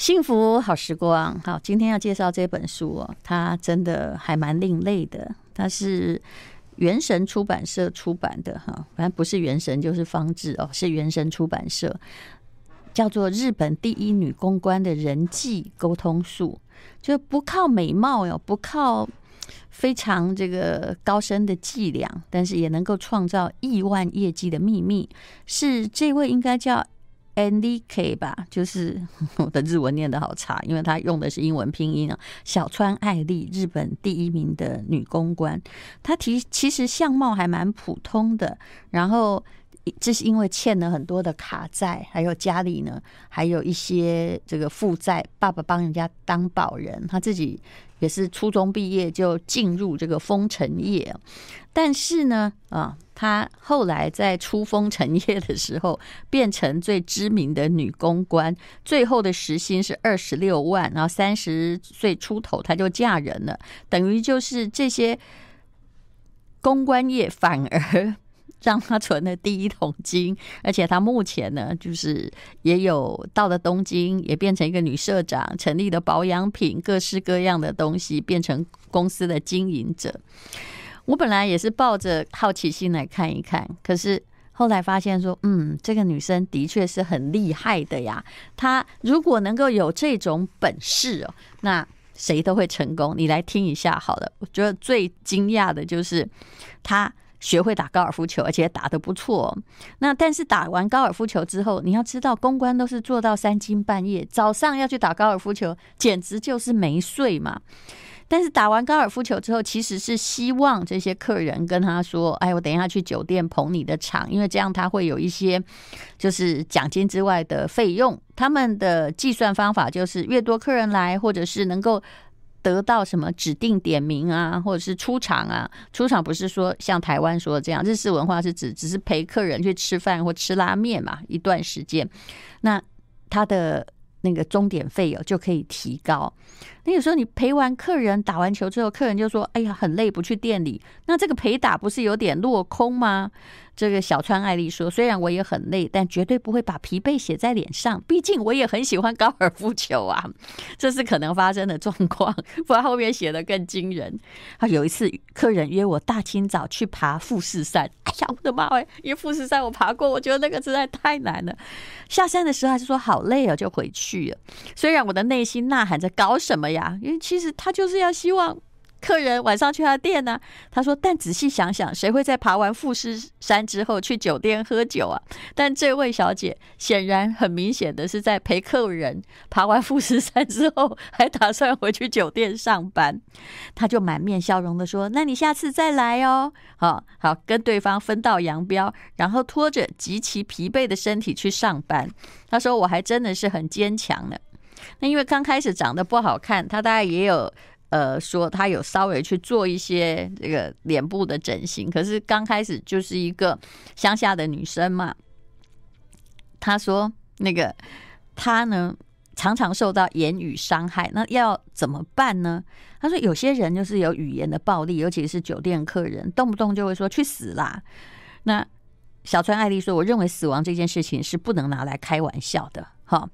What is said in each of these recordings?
幸福好时光，好，今天要介绍这本书哦，它真的还蛮另类的。它是原神出版社出版的哈，反正不是原神就是方志哦，是原神出版社，叫做《日本第一女公关的人际沟通术》，就不靠美貌哟，不靠非常这个高深的伎俩，但是也能够创造亿万业绩的秘密，是这位应该叫。N.D.K 吧，就是 我的日文念得好差，因为他用的是英文拼音啊。小川爱丽，日本第一名的女公关，她其其实相貌还蛮普通的，然后这是因为欠了很多的卡债，还有家里呢还有一些这个负债，爸爸帮人家当保人，他自己也是初中毕业就进入这个丰臣业，但是呢啊。她后来在出丰臣业的时候，变成最知名的女公关，最后的时薪是二十六万，然后三十岁出头她就嫁人了，等于就是这些公关业反而让她存了第一桶金，而且她目前呢，就是也有到了东京，也变成一个女社长，成立了保养品，各式各样的东西，变成公司的经营者。我本来也是抱着好奇心来看一看，可是后来发现说，嗯，这个女生的确是很厉害的呀。她如果能够有这种本事哦，那谁都会成功。你来听一下好了。我觉得最惊讶的就是她学会打高尔夫球，而且打得不错。那但是打完高尔夫球之后，你要知道，公关都是做到三更半夜，早上要去打高尔夫球，简直就是没睡嘛。但是打完高尔夫球之后，其实是希望这些客人跟他说：“哎，我等一下去酒店捧你的场，因为这样他会有一些就是奖金之外的费用。他们的计算方法就是越多客人来，或者是能够得到什么指定点名啊，或者是出场啊。出场不是说像台湾说的这样，日式文化是指只是陪客人去吃饭或吃拉面嘛，一段时间，那他的。”那个钟点费哦就可以提高。那有时候你陪完客人打完球之后，客人就说：“哎呀，很累，不去店里。”那这个陪打不是有点落空吗？这个小川爱丽说：“虽然我也很累，但绝对不会把疲惫写在脸上。毕竟我也很喜欢高尔夫球啊，这是可能发生的状况。不然后面写的更惊人。他有一次客人约我大清早去爬富士山，哎呀，我的妈哎！因为富士山我爬过，我觉得那个实在太难了。下山的时候还是说好累哦，就回去了。虽然我的内心呐喊着搞什么呀？因为其实他就是要希望。”客人晚上去他店呢、他说：“但仔细想想，谁会在爬完富士山之后去酒店喝酒啊？”但这位小姐显然很明显的是在陪客人爬完富士山之后，还打算回去酒店上班。他就满面笑容的说：“那你下次再来哦。”好好跟对方分道扬镳，然后拖着极其疲惫的身体去上班。他说：“我还真的是很坚强的。”那因为刚开始长得不好看，他大概也有。呃，说他有稍微去做一些这个脸部的整形，可是刚开始就是一个乡下的女生嘛。他说那个他呢，常常受到言语伤害，那要怎么办呢？他说有些人就是有语言的暴力，尤其是酒店客人，动不动就会说去死啦。那小川爱丽说，我认为死亡这件事情是不能拿来开玩笑的，哈。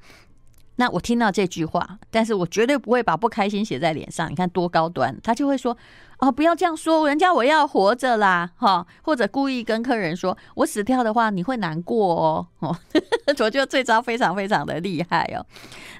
那我听到这句话，但是我绝对不会把不开心写在脸上。你看多高端，他就会说。哦，不要这样说，人家我要活着啦，哈，或者故意跟客人说，我死掉的话，你会难过哦，哦，我觉得这招非常非常的厉害哦。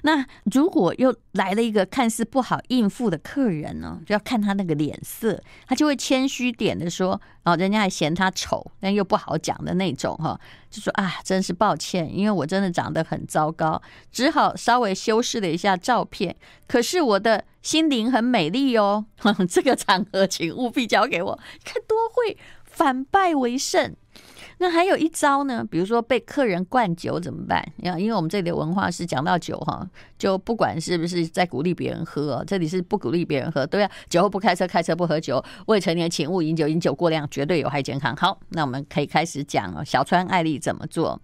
那如果又来了一个看似不好应付的客人呢，就要看他那个脸色，他就会谦虚点的说，哦，人家还嫌他丑，但又不好讲的那种哈，就说啊，真是抱歉，因为我真的长得很糟糕，只好稍微修饰了一下照片，可是我的。心灵很美丽哦，这个场合请务必交给我。看多会反败为胜。那还有一招呢，比如说被客人灌酒怎么办？因为我们这里的文化是讲到酒哈，就不管是不是在鼓励别人喝，这里是不鼓励别人喝，对啊酒后不开车，开车不喝酒。未成年请勿饮酒，饮酒过量绝对有害健康。好，那我们可以开始讲哦。小川爱丽怎么做？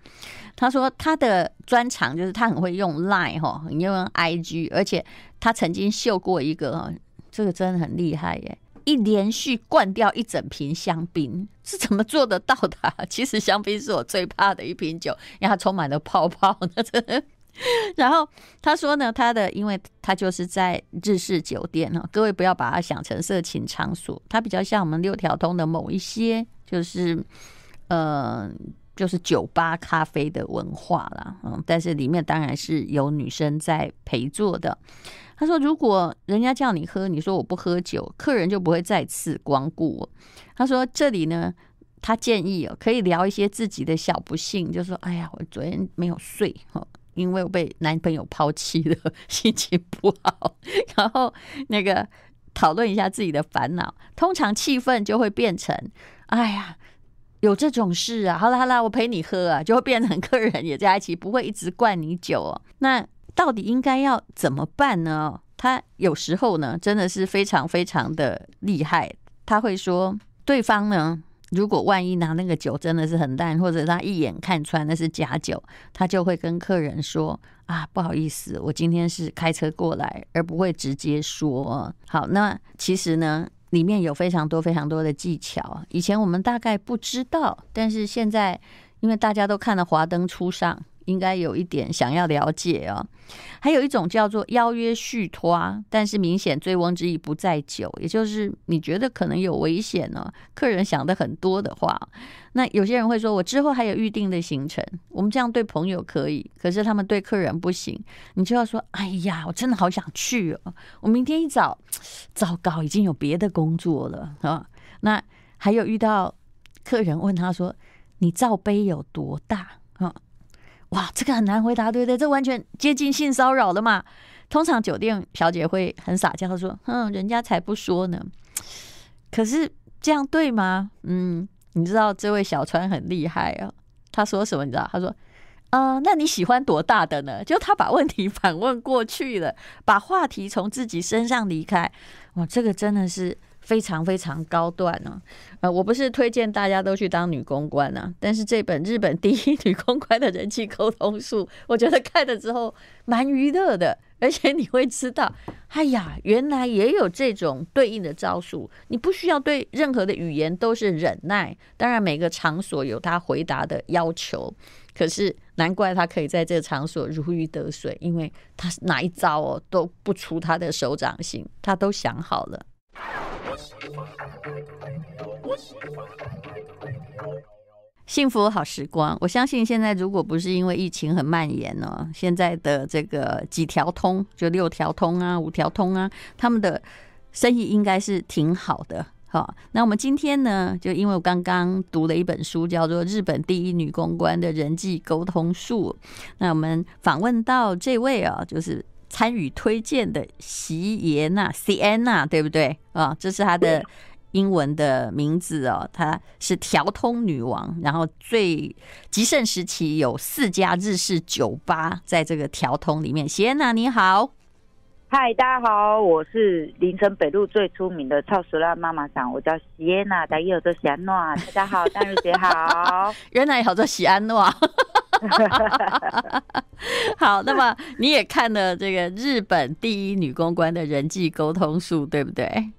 他说他的专长就是他很会用 Line 哈，用 IG，而且他曾经秀过一个，这个真的很厉害耶，一连续灌掉一整瓶香槟，是怎么做得到的？其实香槟是我最怕的一瓶酒，因为它充满了泡泡，然后他说呢，他的因为他就是在日式酒店哈，各位不要把它想成色情场所，它比较像我们六条通的某一些，就是呃，就是酒吧咖啡的文化啦。嗯，但是里面当然是有女生在陪坐的。他说，如果人家叫你喝，你说我不喝酒，客人就不会再次光顾我。他说这里呢，他建议哦，可以聊一些自己的小不幸，就说哎呀，我昨天没有睡哈。因为我被男朋友抛弃了，心情不好，然后那个讨论一下自己的烦恼，通常气氛就会变成，哎呀，有这种事啊，好啦好啦，我陪你喝啊，就会变成 客人也在一起，不会一直灌你酒哦。那到底应该要怎么办呢？他有时候呢，真的是非常非常的厉害，他会说对方呢。如果万一拿那个酒真的是很淡，或者他一眼看穿那是假酒，他就会跟客人说啊，不好意思，我今天是开车过来，而不会直接说。好，那其实呢，里面有非常多非常多的技巧，以前我们大概不知道，但是现在因为大家都看了《华灯初上》。应该有一点想要了解哦，还有一种叫做邀约续托，但是明显醉翁之意不在酒，也就是你觉得可能有危险呢，客人想的很多的话，那有些人会说，我之后还有预定的行程，我们这样对朋友可以，可是他们对客人不行，你就要说，哎呀，我真的好想去哦，我明天一早，糟糕，已经有别的工作了啊。那还有遇到客人问他说，你罩杯有多大啊？哇，这个很难回答，对不对？这完全接近性骚扰了嘛。通常酒店小姐会很撒娇说：“嗯，人家才不说呢。”可是这样对吗？嗯，你知道这位小川很厉害啊。他说什么？你知道？他说：“啊、那你喜欢多大的呢？”就他把问题反问过去了，把话题从自己身上离开。哇，这个真的是。非常非常高段呢，呃，我不是推荐大家都去当女公关啊，但是这本日本第一女公关的人际沟通术，我觉得看了之后蛮娱乐的，而且你会知道，哎呀，原来也有这种对应的招数，你不需要对任何的语言都是忍耐，当然每个场所有他回答的要求，可是难怪他可以在这个场所如鱼得水，因为他哪一招哦都不出他的手掌心，他都想好了。幸福好时光，我相信现在如果不是因为疫情很蔓延呢，现在的这个几条通，就六条通啊、五条通啊，他们的生意应该是挺好的。好，那我们今天呢，就因为我刚刚读了一本书，叫做《日本第一女公关的人际沟通术》，那我们访问到这位啊，就是。参与推荐的席耶娜 Sienna 对不对啊？这是她的英文的名字哦。她是调通女王，然后最极盛时期有四家日式酒吧在这个调通里面。席耶娜你好，嗨，大家好，我是林森北路最出名的超熟辣妈妈桑，我叫席耶娜，大家好，我叫席安诺，大家好，丹如姐好，原来好叫席安诺。好，那么你也看了这个日本第一女公关的人际沟通术，对不对？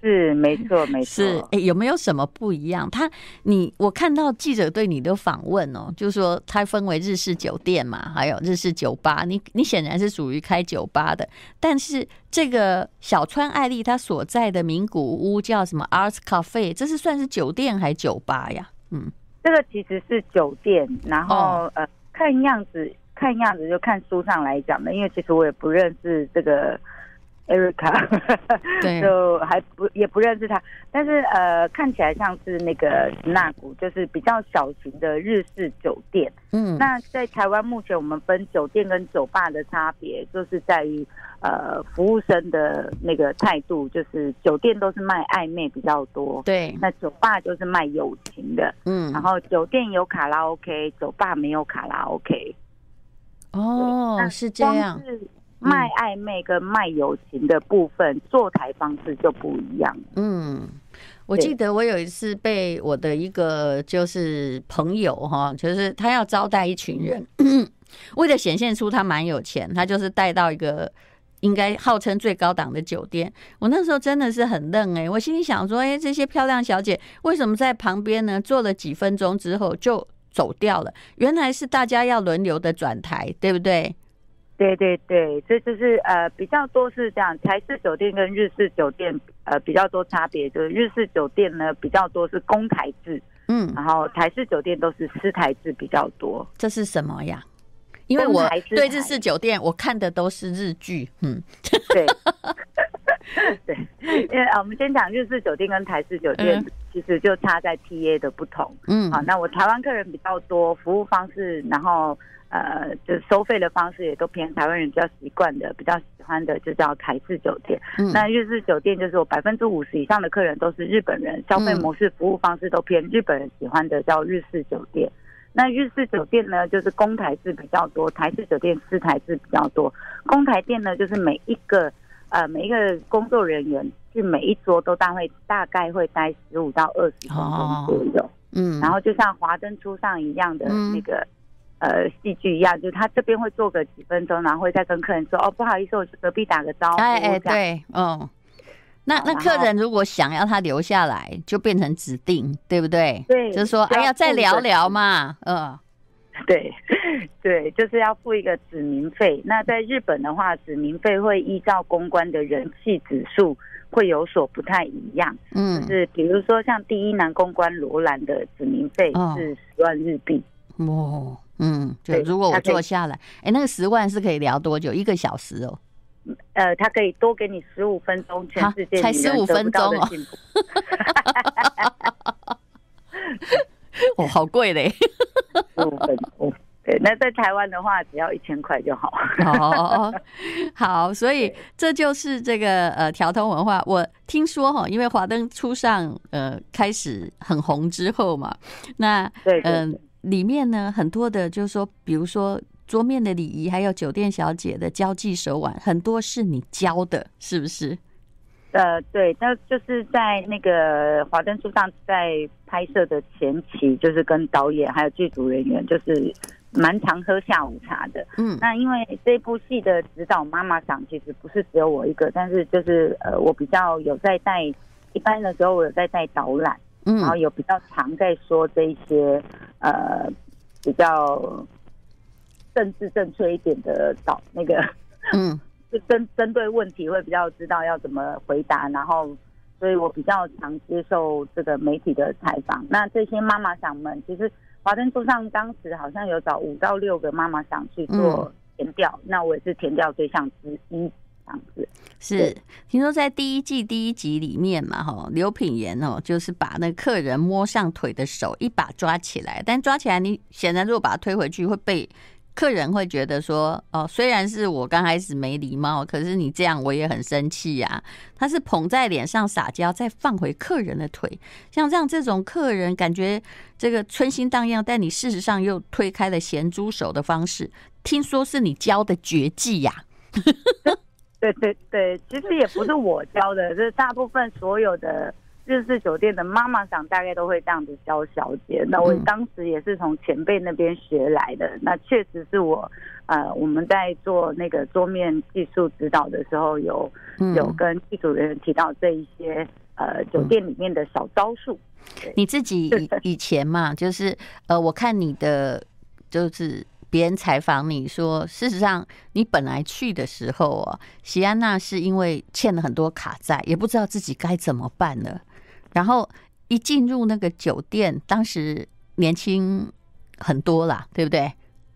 是，没错，没错。是，哎，有没有什么不一样？他，你，我看到记者对你的访问哦，就是说它分为日式酒店嘛，还有日式酒吧。你，你显然是属于开酒吧的，但是这个小川爱丽她所在的名古屋叫什么 Arts Cafe，这是算是酒店还是酒吧呀？嗯。这个其实是酒店，然后、哦、呃，看样子，看样子就看书上来讲的，因为其实我也不认识这个。Erica，对，就还不也不认识他，但是呃，看起来像是那个那古，就是比较小型的日式酒店。嗯，那在台湾目前我们分酒店跟酒吧的差别，就是在于呃服务生的那个态度，就是酒店都是卖暧昧比较多，对，那酒吧就是卖友情的。嗯，然后酒店有卡拉 OK，酒吧没有卡拉 OK。哦，是这样。卖暧昧跟卖友情的部分，坐台方式就不一样。嗯，我记得我有一次被我的一个就是朋友哈，就是他要招待一群人，为了显现出他蛮有钱，他就是带到一个应该号称最高档的酒店。我那时候真的是很愣哎，我心里想说，哎，这些漂亮小姐为什么在旁边呢？坐了几分钟之后就走掉了？原来是大家要轮流的转台，对不对？对对对，这就是呃比较多是这样，台式酒店跟日式酒店呃比较多差别，就是日式酒店呢比较多是公台制，嗯，然后台式酒店都是私台制比较多。这是什么呀？因为我对日式酒店我看的都是日剧，嗯，对，对，因为啊，我们先讲日式酒店跟台式酒店，其实就差在 TA 的不同，嗯，好，那我台湾客人比较多，服务方式，然后。呃，就是收费的方式也都偏台湾人比较习惯的，比较喜欢的就叫台式酒店。嗯，那日式酒店就是我百分之五十以上的客人都是日本人，消费模式、服务方式都偏日本人喜欢的，叫日式酒店。那日式酒店呢，就是公台制比较多，台式酒店私台制比较多。公台店呢，就是每一个呃每一个工作人员去每一桌都大会大概会待十五到二十分钟左右。哦，嗯，然后就像华灯初上一样的那个。嗯呃，戏剧一样，就是他这边会做个几分钟，然后会再跟客人说：“哦，不好意思，我去隔壁打个招呼。”哎哎，对，嗯，那那客人如果想要他留下来，就变成指定，对不对？对，就是说，哎呀，再聊聊嘛，嗯，对，对，就是要付一个指名费。那在日本的话，指名费会依照公关的人气指数会有所不太一样。嗯，就是比如说像第一男公关罗兰的指名费是十万日币。哦。嗯，就如果我坐下来，哎、欸，那个十万是可以聊多久？一个小时哦。呃，他可以多给你十五分钟，全世界才十五分钟哦。哦，好贵嘞，十五分钟。对，那在台湾的话，只要一千块就好。哦，好，所以这就是这个呃调通文化。我听说哈，因为华灯初上呃开始很红之后嘛，那对，嗯。呃里面呢，很多的，就是说，比如说桌面的礼仪，还有酒店小姐的交际手腕，很多是你教的，是不是？呃，对，那就是在那个华灯初上在拍摄的前期，就是跟导演还有剧组人员，就是蛮常喝下午茶的。嗯，那因为这部戏的指导妈妈长其实不是只有我一个，但是就是呃，我比较有在带，一般的时候我有在带导览。然后有比较常在说这一些呃比较政治正确一点的导那个嗯，就 针针对问题会比较知道要怎么回答，然后所以我比较常接受这个媒体的采访。那这些妈妈想们，其实华灯初上当时好像有找五到六个妈妈想去做填调，那我也是填调对象之一。这样子是，听说在第一季第一集里面嘛，哈，刘品言哦，就是把那客人摸上腿的手一把抓起来，但抓起来你显然如果把他推回去，会被客人会觉得说，哦，虽然是我刚开始没礼貌，可是你这样我也很生气呀。他是捧在脸上撒娇，再放回客人的腿，像这样这种客人感觉这个春心荡漾，但你事实上又推开了咸猪手的方式，听说是你教的绝技呀。对对对，其实也不是我教的，就是大部分所有的日式酒店的妈妈桑大概都会这样子教小姐。那我当时也是从前辈那边学来的。那确实是我，呃，我们在做那个桌面技术指导的时候，有有跟剧组人员提到这一些呃酒店里面的小招数。你自己以以前嘛，就是呃，我看你的就是。别人采访你说，事实上你本来去的时候哦，席安娜是因为欠了很多卡债，也不知道自己该怎么办了。然后一进入那个酒店，当时年轻很多啦，对不对？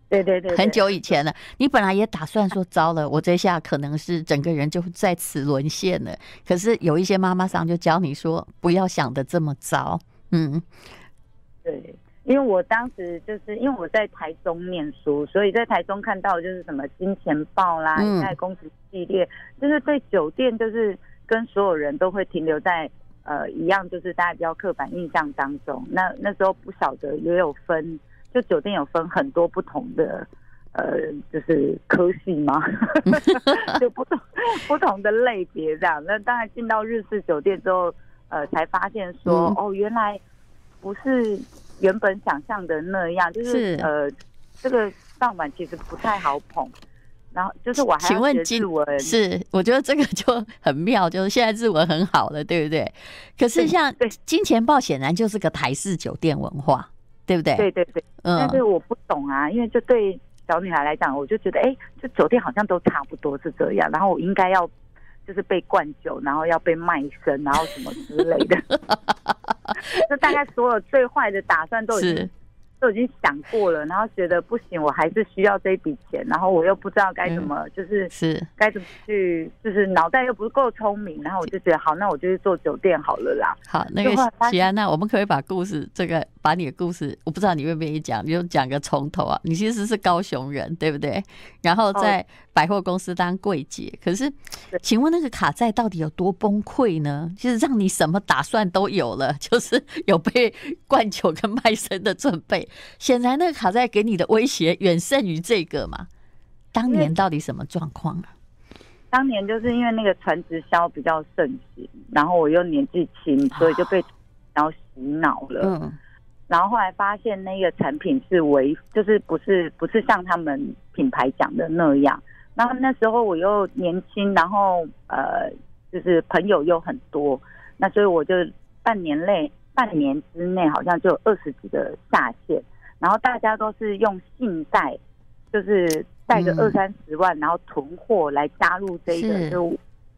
对对对，很久以前了。你本来也打算说，糟了，我这下可能是整个人就在此沦陷了。可是有一些妈妈桑就教你说，不要想的这么糟。嗯，对。因为我当时就是因为我在台中念书，所以在台中看到就是什么金钱豹啦、一代公子系列，就是对酒店就是跟所有人都会停留在呃一样，就是大家比较刻板印象当中。那那时候不晓得也有分，就酒店有分很多不同的呃，就是科系嘛，就不同不同的类别这样。那当然进到日式酒店之后，呃，才发现说哦，原来不是。原本想象的那样，就是，是。呃，这个上板其实不太好捧，然后就是我还要学日文，是我觉得这个就很妙，就是现在日文很好了，对不对？可是像金钱豹显然就是个台式酒店文化，对不对？对对对，嗯，但是我不懂啊，因为就对小女孩来讲，我就觉得，哎，这酒店好像都差不多是这样，然后我应该要就是被灌酒，然后要被卖身，然后什么之类的，就大概所有最坏的打算都已经。都已经想过了，然后觉得不行，我还是需要这一笔钱，然后我又不知道该怎么，就是是该怎么去，就是脑袋又不够聪明，然后我就觉得好，那我就去做酒店好了啦。好，那个齐安娜，我们可以把故事这个把你的故事，我不知道你愿不愿意讲，你就讲个从头啊。你其实是高雄人，对不对？然后在百货公司当柜姐，可是请问那个卡债到底有多崩溃呢？就是让你什么打算都有了，就是有被灌酒跟卖身的准备。显然，那个卡债给你的威胁远胜于这个嘛？当年到底什么状况啊？当年就是因为那个传直销比较盛行，然后我又年纪轻，所以就被然后洗脑了。嗯，然后后来发现那个产品是违，就是不是不是像他们品牌讲的那样。然后那时候我又年轻，然后呃，就是朋友又很多，那所以我就半年内。半年之内好像就有二十几个下线，然后大家都是用信贷，就是贷个二三十万，然后囤货来加入这一个，就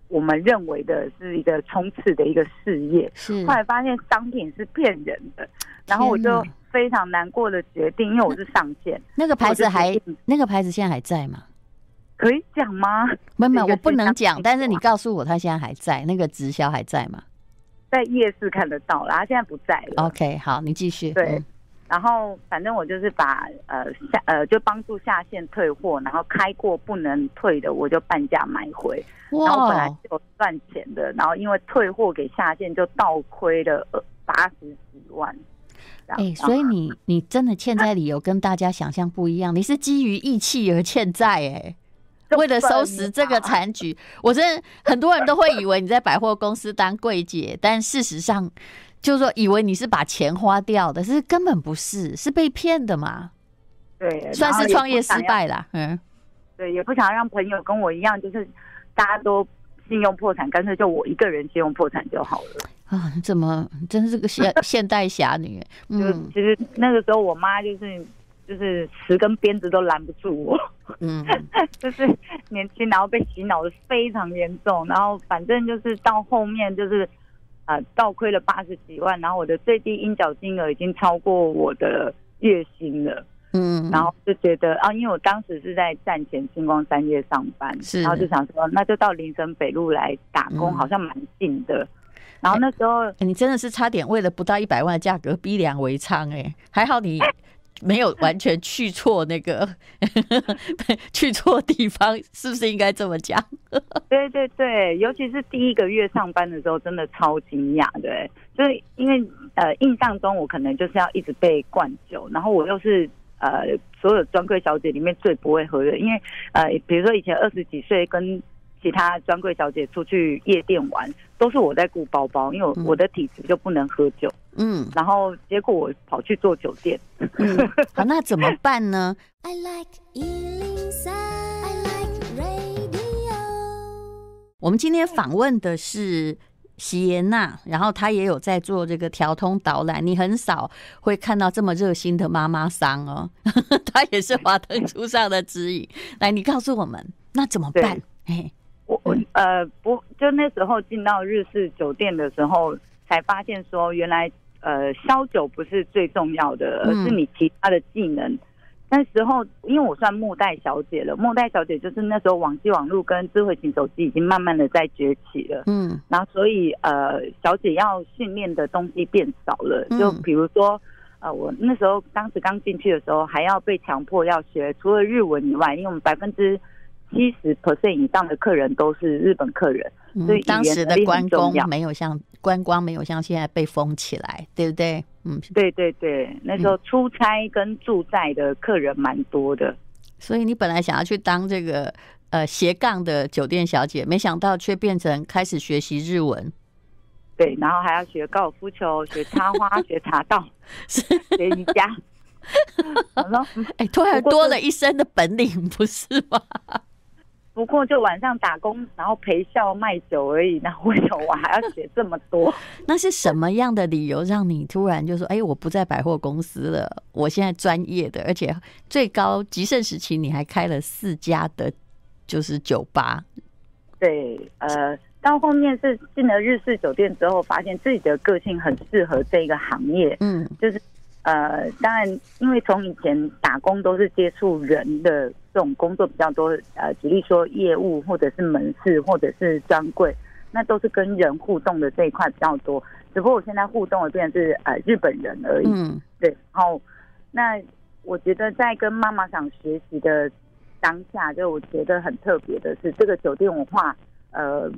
我们认为的是一个冲刺的一个事业。是，后来发现商品是骗人的，然后我就非常难过的决定，因为我是上线，那个牌子还那个牌子现在还在吗？可以讲吗？没有没有，我不能讲，但是你告诉我他现在还在，那个直销还在吗？在夜市看得到啦，他现在不在了。OK，好，你继续。对，然后反正我就是把呃下呃就帮助下线退货，然后开过不能退的，我就半价买回。然后本来就赚钱的，然后因为退货给下线就倒亏了八十几万。哎、欸，所以你你真的欠债理由跟大家想象不一样，你是基于义气而欠债哎。为了收拾这个残局，我真的很多人都会以为你在百货公司当柜姐，但事实上就是说以为你是把钱花掉的，是根本不是，是被骗的嘛？对，算是创业失败啦。嗯，对，也不想让朋友跟我一样，就是大家都信用破产，干脆就我一个人信用破产就好了。啊，怎么真是个现 现代侠女？嗯，其实那个时候我妈就是。就是十根鞭子都拦不住我，嗯，就是年轻，然后被洗脑的非常严重，然后反正就是到后面就是啊、呃，倒亏了八十几万，然后我的最低应缴金额已经超过我的月薪了，嗯，然后就觉得啊，因为我当时是在站前星光三月上班，是，然后就想说那就到林森北路来打工，好像蛮近的，然后那时候、欸、你真的是差点为了不到一百万的价格逼良为娼哎，还好你。没有完全去错那个 去错地方，是不是应该这么讲？对对对，尤其是第一个月上班的时候，真的超惊讶。对，就是因为呃，印象中我可能就是要一直被灌酒，然后我又是呃，所有专柜小姐里面最不会喝的，因为呃，比如说以前二十几岁跟。其他专柜小姐出去夜店玩，都是我在顾包包，因为我我的体质就不能喝酒。嗯，然后结果我跑去做酒店。嗯，好，那怎么办呢？I like 我们今天访问的是席耶娜，然后她也有在做这个调通导览。你很少会看到这么热心的妈妈桑哦，她也是华灯初上的指引。来，你告诉我们，那怎么办？哎。我我呃不，就那时候进到日式酒店的时候，才发现说原来呃销酒不是最重要的，而是你其他的技能。嗯、那时候因为我算末代小姐了，末代小姐就是那时候网际网路跟智慧型手机已经慢慢的在崛起了，嗯，然后所以呃小姐要训练的东西变少了，就比如说呃我那时候当时刚进去的时候，还要被强迫要学除了日文以外，因为我们百分之七十 percent 以上的客人都是日本客人，嗯、所以当时的观光没有像观光没有像现在被封起来，对不对？嗯，对对对，那时候出差跟住在的客人蛮多的，所以你本来想要去当这个呃斜杠的酒店小姐，没想到却变成开始学习日文，对，然后还要学高尔夫球、学插花、学茶道、学瑜伽。哎，突然多了一身的本领，不是吗？不过就晚上打工，然后陪笑卖酒而已。那为什么我还要写这么多？那是什么样的理由让你突然就说：“哎，我不在百货公司了，我现在专业的，而且最高极盛时期你还开了四家的，就是酒吧。”对，呃，到后面是进了日式酒店之后，发现自己的个性很适合这个行业。嗯，就是。呃，当然，因为从以前打工都是接触人的这种工作比较多，呃，举例说业务或者是门市或者是专柜，那都是跟人互动的这一块比较多。只不过我现在互动的变成是呃日本人而已。嗯，对。然后，那我觉得在跟妈妈想学习的当下，就我觉得很特别的是这个酒店文化。呃，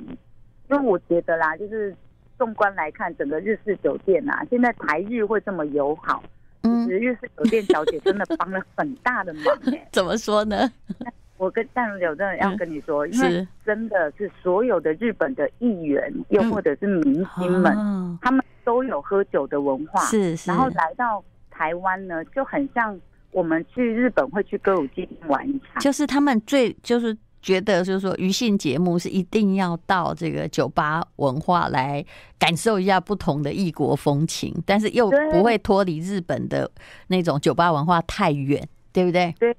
因为我觉得啦，就是纵观来看整个日式酒店啊，现在台日会这么友好。其实日式酒店小姐真的帮了很大的忙 怎么说呢？我跟淡如姐真的要跟你说，因为真的是所有的日本的议员，又或者是明星们，他们都有喝酒的文化，是，然后来到台湾呢，就很像我们去日本会去歌舞伎玩一场，就是他们最就是。觉得就是说，余兴节目是一定要到这个酒吧文化来感受一下不同的异国风情，但是又不会脱离日本的那种酒吧文化太远，对不对？对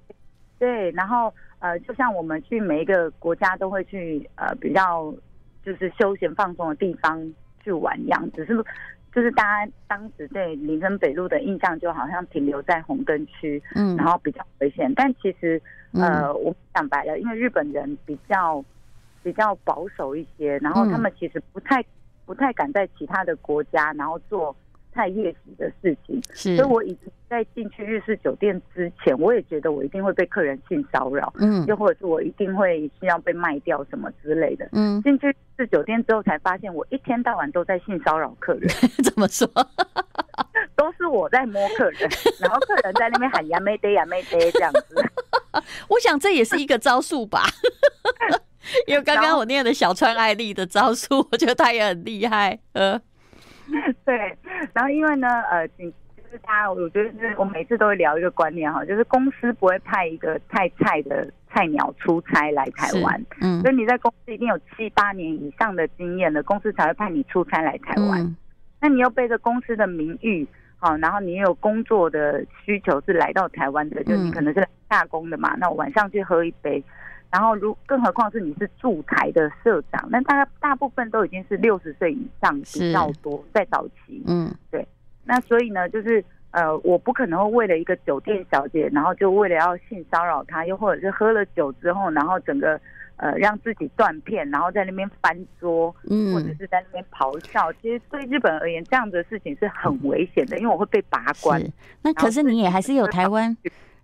对。然后呃，就像我们去每一个国家都会去呃比较就是休闲放松的地方去玩一样，只是。就是大家当时对林森北路的印象，就好像停留在红灯区，嗯，然后比较危险。但其实，呃，我讲白了，因为日本人比较比较保守一些，然后他们其实不太不太敢在其他的国家，然后做。太夜袭的事情，是，所以我已经在进去日式酒店之前，我也觉得我一定会被客人性骚扰，嗯，又或者是我一定会需要被卖掉什么之类的，嗯，进去日式酒店之后才发现，我一天到晚都在性骚扰客人，怎么说？都是我在摸客人，然后客人在那边喊呀没得呀没得这样子，我想这也是一个招数吧，因为刚刚我念的小川爱丽的招数，我觉得他也很厉害，呃。对，然后因为呢，呃，就是他，我觉得是我每次都会聊一个观念哈，就是公司不会派一个太菜的菜鸟出差来台湾，嗯，所以你在公司一定有七八年以上的经验了，公司才会派你出差来台湾。嗯、那你又背着公司的名誉，好，然后你有工作的需求是来到台湾的，就你可能是打工的嘛，那我晚上去喝一杯。然后，如更何况是你是驻台的社长，那大概大部分都已经是六十岁以上比较多，在早期，嗯，对。那所以呢，就是呃，我不可能会为了一个酒店小姐，然后就为了要性骚扰她，又或者是喝了酒之后，然后整个呃让自己断片，然后在那边翻桌，嗯，或者是在那边咆哮。其实对日本而言，这样的事情是很危险的，因为我会被拔关。那可是你也还是有台湾。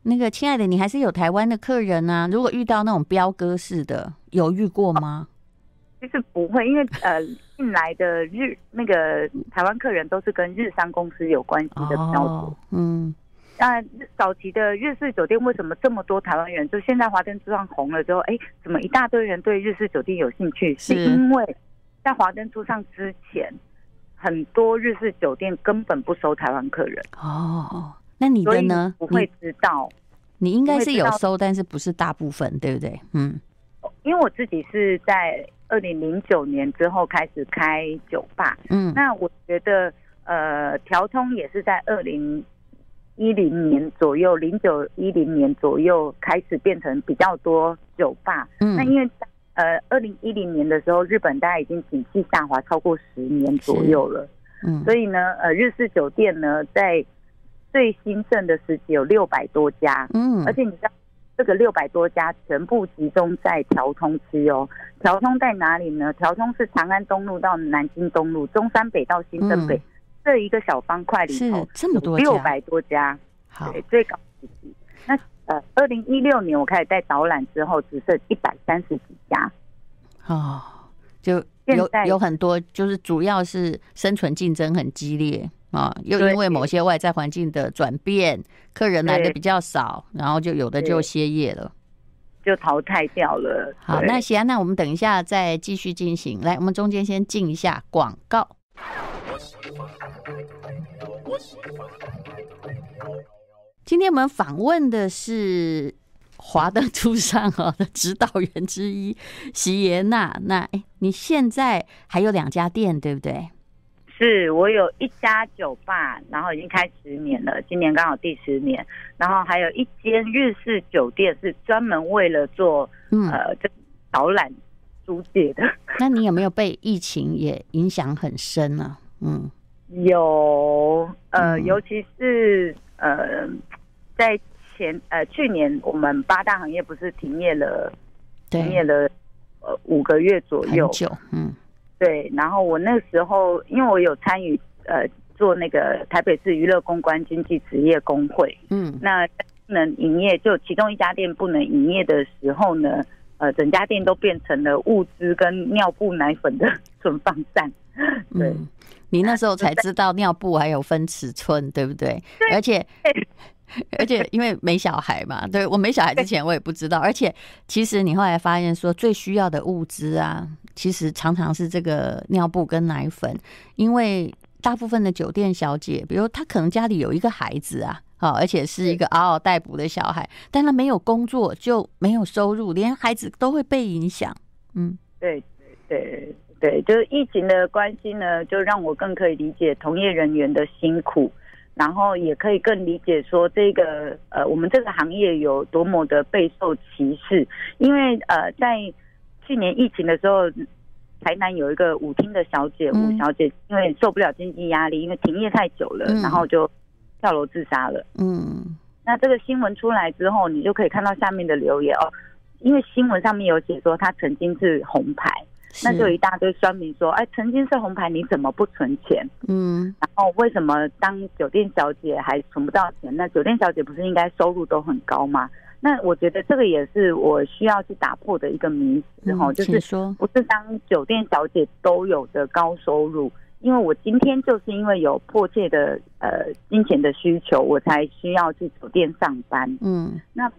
那个亲爱的，你还是有台湾的客人啊？如果遇到那种飙哥式的，有遇过吗？其实不会，因为呃，进来的日那个台湾客人都是跟日商公司有关系的比较多。哦、嗯，那早期的日式酒店为什么这么多台湾人？就现在华灯初上红了之后，哎，怎么一大堆人对日式酒店有兴趣？是，是因为在华灯初上之前，很多日式酒店根本不收台湾客人。哦。那你的呢？不会知道，你应该是有收，但是不是大部分，对不对？嗯，因为我自己是在二零零九年之后开始开酒吧，嗯，那我觉得呃，调通也是在二零一零年左右，零九一零年左右开始变成比较多酒吧。嗯，那因为呃，二零一零年的时候，日本大概已经景气下滑超过十年左右了，嗯，所以呢，呃，日式酒店呢在最兴盛的时期有六百多家，嗯，而且你知道这个六百多家全部集中在条通区哦。条通在哪里呢？条通是长安东路到南京东路，中山北到新生北、嗯、这一个小方块里头，这么多六百多家，好，对，最高时期。那呃，二零一六年我开始带导览之后，只剩一百三十几家，哦，就有有很多，就是主要是生存竞争很激烈。啊，又因为某些外在环境的转变，客人来的比较少，然后就有的就歇业了，就淘汰掉了。好，那行，那我们等一下再继续进行。来，我们中间先进一下广告。今天我们访问的是华灯初上哦的 指导员之一，席耶娜。那哎，你现在还有两家店，对不对？是我有一家酒吧，然后已经开十年了，今年刚好第十年。然后还有一间日式酒店，是专门为了做、嗯、呃这导览租借的。那你有没有被疫情也影响很深呢、啊？嗯，有，呃，尤其是呃，在前呃去年我们八大行业不是停业了，停业了呃五个月左右，很久，嗯。对，然后我那时候，因为我有参与呃做那个台北市娱乐公关经济职业工会，嗯，那不能营业，就其中一家店不能营业的时候呢，呃，整家店都变成了物资跟尿布、奶粉的 存放站。对、嗯，你那时候才知道尿布还有分尺寸，对不对？对，而且。而且因为没小孩嘛，对，我没小孩之前我也不知道。而且其实你后来发现说，最需要的物资啊，其实常常是这个尿布跟奶粉，因为大部分的酒店小姐，比如她可能家里有一个孩子啊，好，而且是一个嗷嗷待哺的小孩，但她没有工作就没有收入，连孩子都会被影响。嗯，对对对对，就是疫情的关系呢，就让我更可以理解从业人员的辛苦。然后也可以更理解说这个呃，我们这个行业有多么的备受歧视，因为呃，在去年疫情的时候，台南有一个舞厅的小姐，吴小姐因为受不了经济压力，因为停业太久了，然后就跳楼自杀了。嗯，那这个新闻出来之后，你就可以看到下面的留言哦，因为新闻上面有写说她曾经是红牌。那就一大堆酸民说，哎，曾经是红牌，你怎么不存钱？嗯，然后为什么当酒店小姐还存不到钱？那酒店小姐不是应该收入都很高吗？那我觉得这个也是我需要去打破的一个迷思哈，就是说不是当酒店小姐都有的高收入，因为我今天就是因为有迫切的呃金钱的需求，我才需要去酒店上班。嗯，那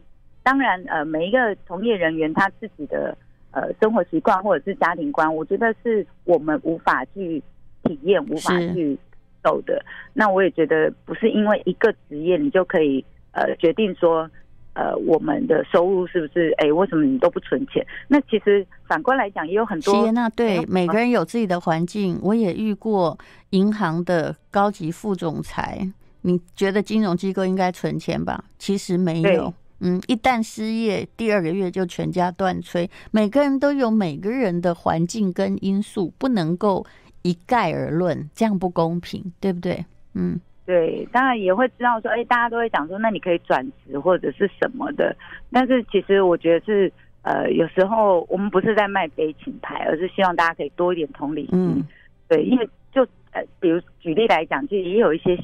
当然呃每一个从业人员他自己的。呃，生活习惯或者是家庭观，我觉得是我们无法去体验、无法去走的。那我也觉得不是因为一个职业你就可以呃决定说呃我们的收入是不是哎、欸、为什么你都不存钱？那其实反观来讲也有很多。那对每个人有自己的环境，我也遇过银行的高级副总裁。你觉得金融机构应该存钱吧？其实没有。嗯，一旦失业，第二个月就全家断炊。每个人都有每个人的环境跟因素，不能够一概而论，这样不公平，对不对？嗯，对，当然也会知道说，哎，大家都会讲说，那你可以转职或者是什么的。但是其实我觉得是，呃，有时候我们不是在卖悲情牌，而是希望大家可以多一点同理心。嗯，对，因为就呃，比如举例来讲，就也有一些。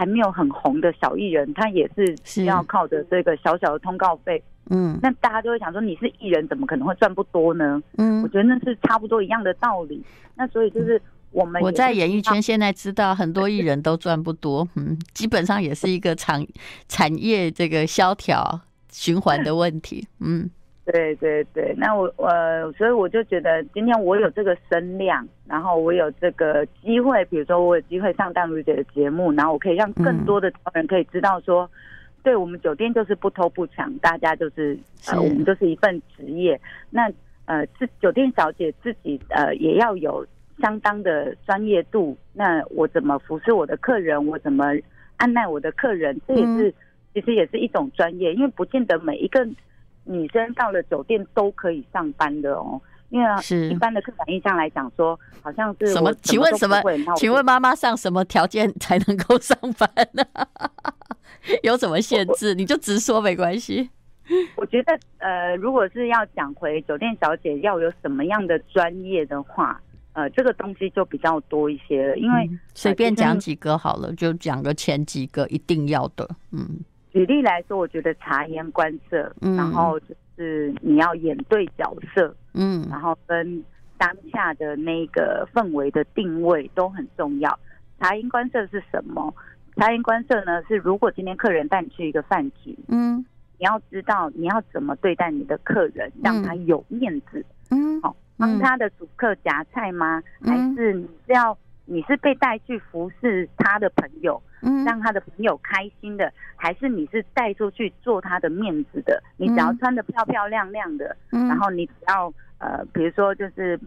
还没有很红的小艺人，他也是需要靠着这个小小的通告费。嗯，那大家就会想说，你是艺人，怎么可能会赚不多呢？嗯，我觉得那是差不多一样的道理。那所以就是我们我在演艺圈现在知道很多艺人都赚不多，嗯，基本上也是一个产产业这个萧条循环的问题。嗯。对对对，那我呃，所以我就觉得今天我有这个声量，然后我有这个机会，比如说我有机会上淡如姐的节目，然后我可以让更多的人可以知道说，嗯、对我们酒店就是不偷不抢，大家就是呃，我们就是一份职业。那呃，是酒店小姐自己呃也要有相当的专业度。那我怎么服侍我的客人，我怎么按耐我的客人，这也是、嗯、其实也是一种专业，因为不见得每一个。女生到了酒店都可以上班的哦，因为是一般的刻板印象来讲，说好像是什么？请问什么？请问妈妈上什么条件才能够上班呢？有什么限制？你就直说没关系。我觉得呃，如果是要讲回酒店小姐要有什么样的专业的话，呃，这个东西就比较多一些了。因为随便讲几个好了，就讲个前几个一定要的，嗯。举例来说，我觉得察言观色，嗯，然后就是你要演对角色，嗯，然后跟当下的那个氛围的定位都很重要。察言观色是什么？察言观色呢，是如果今天客人带你去一个饭局，嗯，你要知道你要怎么对待你的客人，让他有面子，嗯，好，帮他的主客夹菜吗？还是你是要？你是被带去服侍他的朋友，嗯，让他的朋友开心的，还是你是带出去做他的面子的？你只要穿的漂漂亮亮的，嗯，然后你只要呃，比如说就是。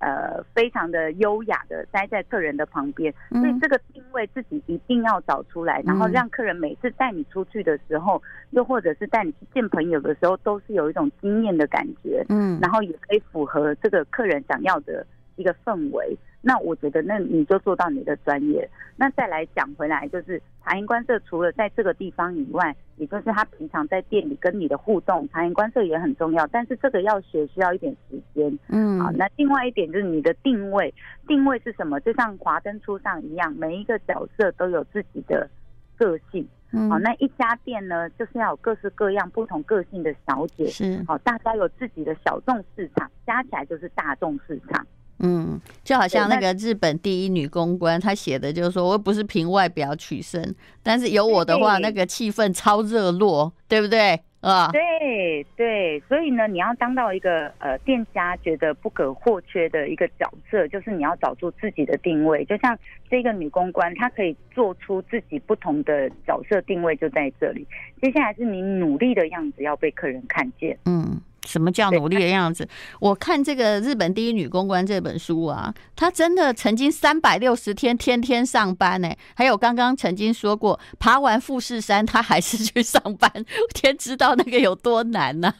呃，非常的优雅的待在客人的旁边，所以这个定位自己一定要找出来，然后让客人每次带你出去的时候，又或者是带你去见朋友的时候，都是有一种惊艳的感觉，嗯，然后也可以符合这个客人想要的一个氛围。那我觉得，那你就做到你的专业。那再来讲回来，就是察言观色，除了在这个地方以外，也就是他平常在店里跟你的互动，察言观色也很重要。但是这个要学需要一点时间。嗯，好。那另外一点就是你的定位，定位是什么？就像华灯初上一样，每一个角色都有自己的个性。嗯，好。那一家店呢，就是要有各式各样不同个性的小姐。是，好，大家有自己的小众市场，加起来就是大众市场。嗯，就好像那个日本第一女公关，她写的就是说，我不是凭外表取胜，但是有我的话，那个气氛超热络，对不对？啊，对对，所以呢，你要当到一个呃店家觉得不可或缺的一个角色，就是你要找出自己的定位。就像这个女公关，她可以做出自己不同的角色定位，就在这里。接下来是你努力的样子要被客人看见。嗯。什么叫努力的样子？我看这个《日本第一女公关》这本书啊，她真的曾经三百六十天天天上班呢。还有刚刚曾经说过，爬完富士山，她还是去上班，天知道那个有多难呢？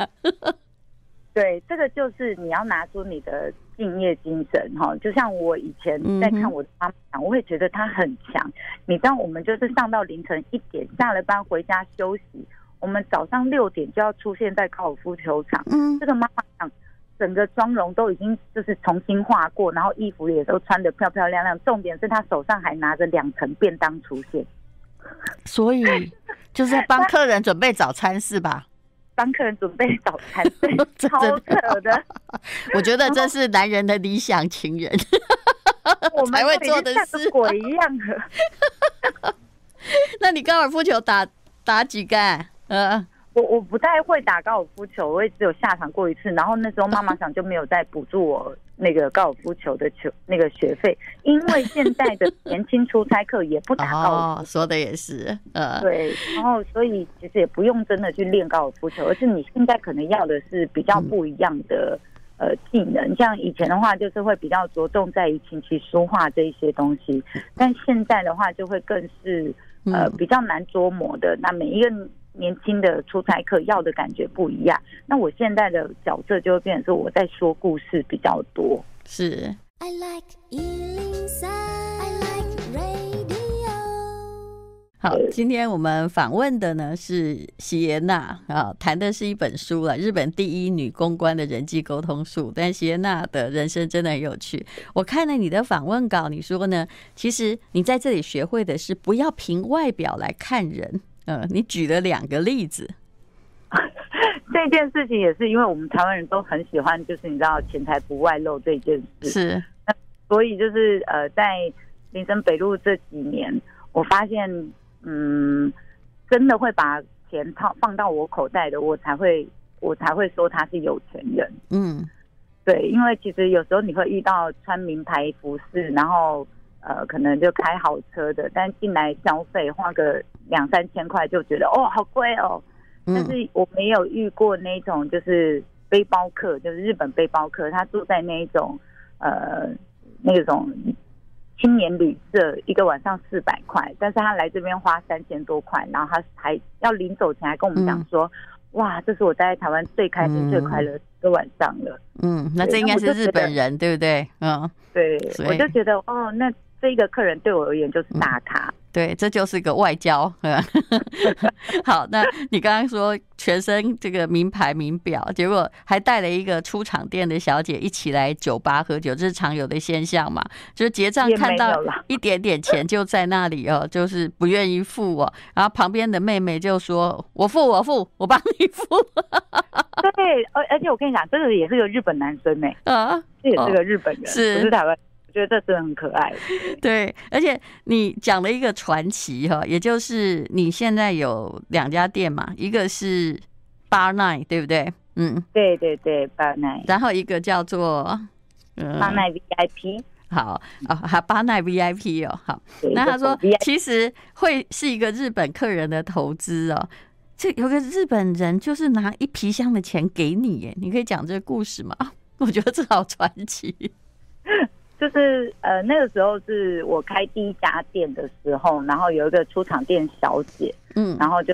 对，这个就是你要拿出你的敬业精神哈。就像我以前在看我的妈妈，我会觉得她很强。你知道，我们就是上到凌晨一点，下了班回家休息。我们早上六点就要出现在高尔夫球场。嗯，这个妈妈讲，整个妆容都已经就是重新画过，然后衣服也都穿得漂漂亮亮。重点是她手上还拿着两层便当出现，所以就是在帮客人准备早餐是吧？帮客人准备早餐，超扯的。我觉得这是男人的理想情人，我才会做的事，鬼一样的。那你高尔夫球打打几杆？呃，我我不太会打高尔夫球，我也只有下场过一次。然后那时候妈妈想就没有再补助我那个高尔夫球的球那个学费，因为现在的年轻出差客也不打高尔夫。哦，说的也是，呃，对。然后所以其实也不用真的去练高尔夫球，而是你现在可能要的是比较不一样的呃技能。像以前的话，就是会比较着重在于琴棋书画这一些东西，但现在的话就会更是呃比较难捉摸的。那每一个。年轻的出差客要的感觉不一样，那我现在的角色就会变成说我在说故事比较多。是。I like 103, I like radio。好，今天我们访问的呢是席耶娜啊，谈的是一本书了，日本第一女公关的人际沟通术。但席耶娜的人生真的很有趣。我看了你的访问稿，你说呢？其实你在这里学会的是不要凭外表来看人。嗯，你举了两个例子，这件事情也是因为我们台湾人都很喜欢，就是你知道钱财不外露这件事，是，所以就是呃，在林森北路这几年，我发现，嗯，真的会把钱套放到我口袋的，我才会我才会说他是有钱人，嗯，对，因为其实有时候你会遇到穿名牌服饰，然后。呃，可能就开好车的，但进来消费花个两三千块就觉得哦，好贵哦。但是我没有遇过那种就是背包客，就是日本背包客，他住在那一种呃那种青年旅社，一个晚上四百块，但是他来这边花三千多块，然后他还要临走前还跟我们讲说，嗯、哇，这是我待在台湾最开心、最快乐的晚上了。嗯，那这应该是日本人对不对？嗯，对，我就觉得哦，那。这一个客人对我而言就是大咖，嗯、对，这就是一个外交。好，那你刚刚说全身这个名牌名表，结果还带了一个出厂店的小姐一起来酒吧喝酒，这是常有的现象嘛？就是结账看到一点点钱就在那里哦，就是不愿意付哦，然后旁边的妹妹就说：“我付，我付，我帮你付。”对，而而且我跟你讲，这个也是个日本男生呢，啊，这也是个日本人，哦、是不是台湾。觉得这真的很可爱，对，而且你讲了一个传奇哈，也就是你现在有两家店嘛，一个是 Bar Nine，对不对？嗯，对对对，Bar Nine，然后一个叫做 Bar Nine VIP 好啊，还八奈 VIP 哦，好。那他说，其实会是一个日本客人的投资哦。这有个日本人就是拿一皮箱的钱给你，耶，你可以讲这个故事吗？我觉得这好传奇。就是呃，那个时候是我开第一家店的时候，然后有一个出厂店小姐，嗯，然后就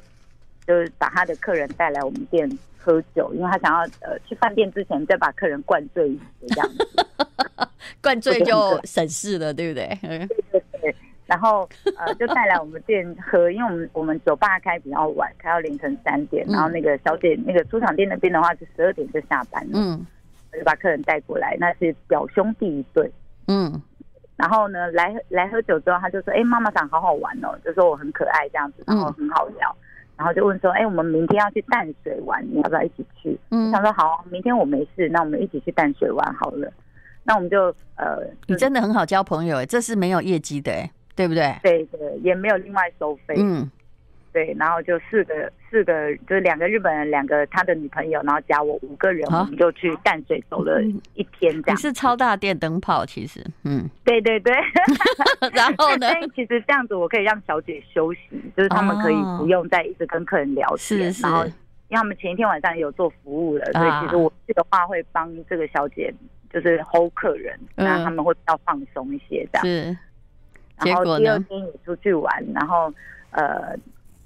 就是把她的客人带来我们店喝酒，因为她想要呃去饭店之前再把客人灌醉一些这样子，灌醉就省事了，对不对？对对对。然后呃就带来我们店喝，因为我们我们酒吧开比较晚，开到凌晨三点，然后那个小姐那个出厂店那边的话是十二点就下班了，嗯，我就把客人带过来，那是表兄弟一对。嗯，然后呢，来来喝酒之后，他就说：“哎，妈妈长好好玩哦，就说我很可爱这样子，然后很好聊，嗯、然后就问说：哎，我们明天要去淡水玩，你要不要一起去？嗯，他说好，明天我没事，那我们一起去淡水玩好了。那我们就呃，你真的很好交朋友哎，这是没有业绩的哎，对不对？对对，也没有另外收费。嗯。对，然后就四个四个，就是两个日本人，两个他的女朋友，然后加我五个人，我们就去淡水走了一天。这样，你是超大电灯泡，其实，嗯，对对对。然后呢？其实这样子我可以让小姐休息，就是他们可以不用再一直跟客人聊天。然后，因为他们前一天晚上有做服务了，所以其实我去的话会帮这个小姐就是 hold 客人，那他们会比较放松一些这样。是。然后第二天也出去玩，然后呃。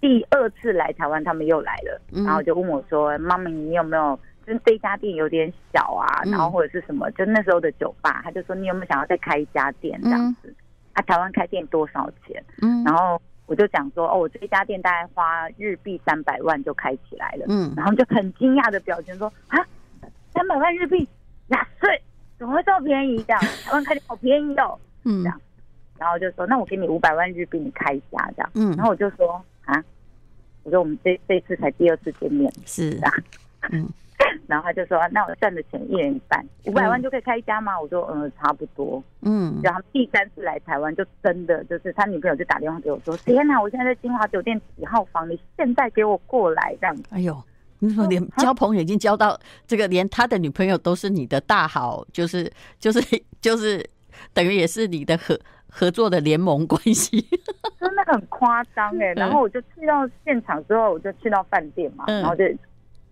第二次来台湾，他们又来了，然后就问我说：“妈咪，你有没有？就是这家店有点小啊，然后或者是什么？就那时候的酒吧，他就说你有没有想要再开一家店这样子？啊，台湾开店多少钱？嗯，然后我就讲说：哦，我这家店大概花日币三百万就开起来了。嗯，然后就很惊讶的表情说：啊，三百万日币，呀，对，怎么会这么便宜？这样台湾开店好便宜哦。嗯，这样，然后就说：那我给你五百万日币，你开一家这样。嗯，然后我就说。啊，我说我们这这次才第二次见面，是啊，嗯，然后他就说，那我赚的钱一人一半，五百万就可以开一家吗？我说，嗯，差不多，嗯。然后第三次来台湾，就真的就是他女朋友就打电话给我说，天哪，我现在在金华酒店几号房，你现在给我过来这样子。哎呦，你说连交朋友已经交到这个，连他的女朋友都是你的大好，就是就是就是等于也是你的合合作的联盟关系。真的很夸张哎，然后我就去到现场之后，我就去到饭店嘛，然后就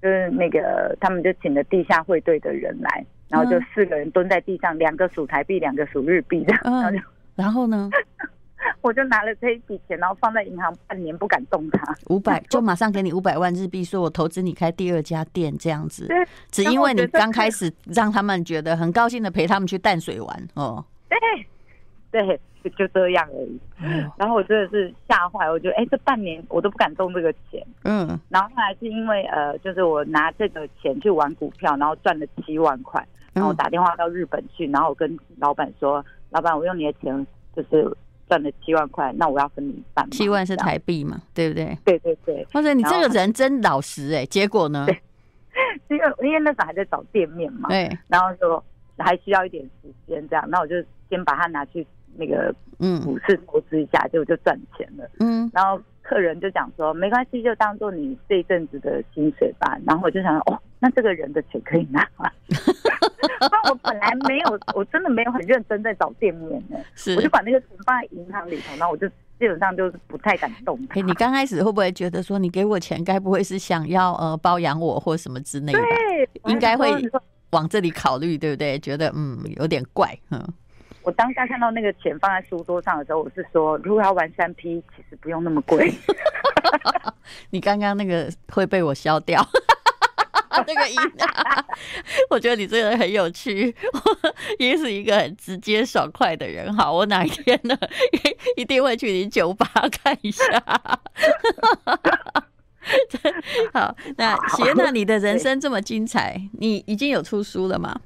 就是那个他们就请了地下会队的人来，然后就四个人蹲在地上，两个数台币，两个数日币这样，然后就然后呢，我就拿了这一笔钱，然后放在银行半年不敢动它，五百 就马上给你五百万日币，说我投资你开第二家店这样子，只因为你刚开始让他们觉得很高兴的陪他们去淡水玩哦，对对。就就这样而已，然后我真的是吓坏，我觉得哎，这半年我都不敢动这个钱，嗯，然后后来是因为呃，就是我拿这个钱去玩股票，然后赚了七万块，然后我打电话到日本去，然后我跟老板说，老板，我用你的钱就是赚了七万块，那我要分你一半，七万是台币嘛，对不对？对对对，或者你这个人真老实哎，结果呢？因为因为那时候还在找店面嘛，对，然后说还需要一点时间这样，那我就先把它拿去。那个嗯，股市投资一下，结果就赚钱了。嗯，然后客人就讲说，没关系，就当做你这一阵子的薪水吧。然后我就想说，哦，那这个人的钱可以拿吗？那我本来没有，我真的没有很认真在找店面呢。是，我就把那个钱放在银行里头，然后我就基本上就是不太敢动。哎，你刚开始会不会觉得说，你给我钱，该不会是想要呃包养我或什么之类的？对，应该会往这里考虑，对不对？觉得嗯有点怪，嗯。我当下看到那个钱放在书桌上的时候，我是说，如果要玩三 P，其实不用那么贵。你刚刚那个会被我消掉，那个音，我觉得你这个人很有趣，也是一个很直接爽快的人。好，我哪一天呢，一定会去你酒吧看一下。好，那谢娜，你的人生这么精彩，你已经有出书了吗？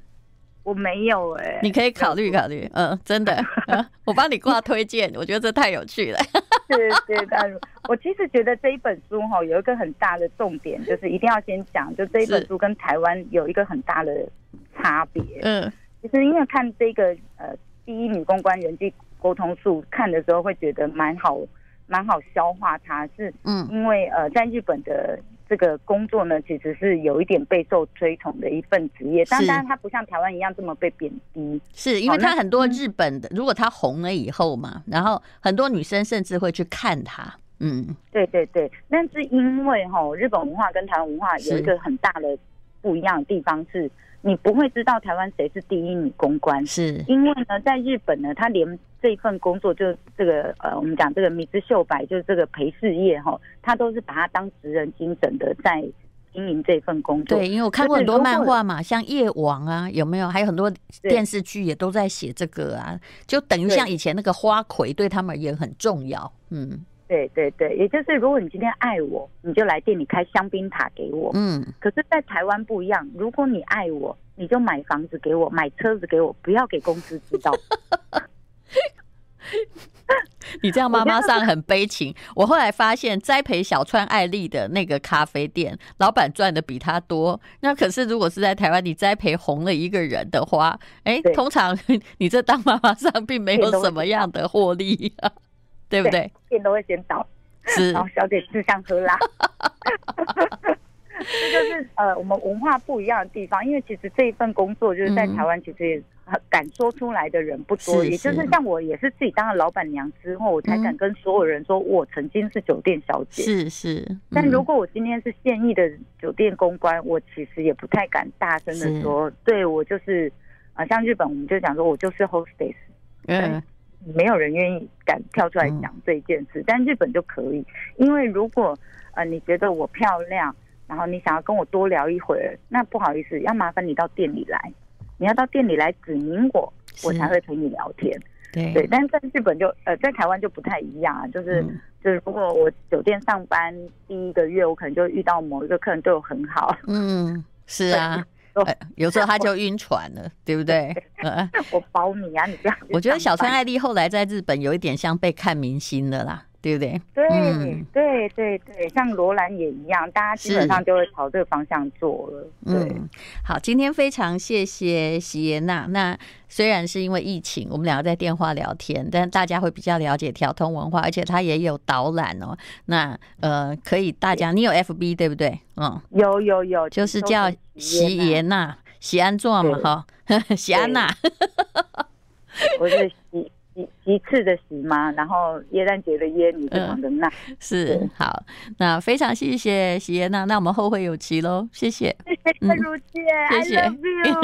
我没有哎、欸，你可以考虑考虑，嗯，真的，我帮你挂推荐，我觉得这太有趣了。是是的，我其实觉得这一本书哈有一个很大的重点，就是一定要先讲，就这一本书跟台湾有一个很大的差别。嗯，其实因为看这个呃第一女公关人际沟通术看的时候会觉得蛮好蛮好消化，它是嗯。因为呃在日本的这个工作呢，其实是有一点备受推崇的一份职业，但当然它不像台湾一样这么被贬低。是因为它很多日本的，如果它红了以后嘛，然后很多女生甚至会去看它。嗯，对对对，但是因为哈，日本文化跟台湾文化有一个很大的不一样的地方是，你不会知道台湾谁是第一女公关，是因为呢，在日本呢，他连这份工作就这个呃，我们讲这个米之秀白，就是这个陪侍业哈，他都是把它当职人精神的在经营这份工作。对，因为我看过很多漫画嘛，像夜王啊，有没有？还有很多电视剧也都在写这个啊，就等于像以前那个花魁，对他们也很重要。嗯。对对对，也就是如果你今天爱我，你就来店里开香槟塔给我。嗯，可是，在台湾不一样，如果你爱我，你就买房子给我，买车子给我，不要给公司知道。你这样妈妈上很悲情。我后来发现，栽培小川爱丽的那个咖啡店老板赚的比他多。那可是，如果是在台湾，你栽培红了一个人的话，哎，通常你这当妈妈上并没有什么样的获利啊。对不对？店都会先倒，是，然后小姐吃香喝辣。这就是呃，我们文化不一样的地方。因为其实这一份工作就是在台湾，其实也敢说出来的人不多。嗯、也就是像我，也是自己当了老板娘之后，我才敢跟所有人说我曾经是酒店小姐。是是。嗯、但如果我今天是现役的酒店公关，我其实也不太敢大声的说，对我就是啊、呃，像日本，我们就讲说我就是 hostess。嗯。没有人愿意敢跳出来讲这件事，嗯、但日本就可以，因为如果呃你觉得我漂亮，然后你想要跟我多聊一会儿，那不好意思，要麻烦你到店里来，你要到店里来指明我，我才会陪你聊天。对对，但是在日本就呃在台湾就不太一样啊，就是、嗯、就是如果我酒店上班第一个月，我可能就遇到某一个客人对我很好。嗯，是啊。有时候他就晕船了，对不对？我保你啊，你不要。我觉得小川爱丽后来在日本有一点像被看明星的啦。对不对？对、嗯、对对对，像罗兰也一样，大家基本上就会朝这个方向做了。对，嗯，好，今天非常谢谢席耶娜。那虽然是因为疫情，我们两个在电话聊天，但大家会比较了解调通文化，而且它也有导览哦。那呃，可以大家，你有 FB 对不对？嗯，有有有，就是叫席耶娜，席安座嘛哈，席安娜，我是席。其次的席嘛？然后耶诞节的耶，你是旁的那、嗯、是好。那非常谢谢席耶娜，那我们后会有期喽，谢谢。谢谢如姐，谢谢，I love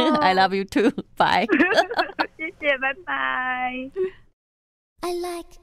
you, I love you too，拜。谢谢，拜拜。I like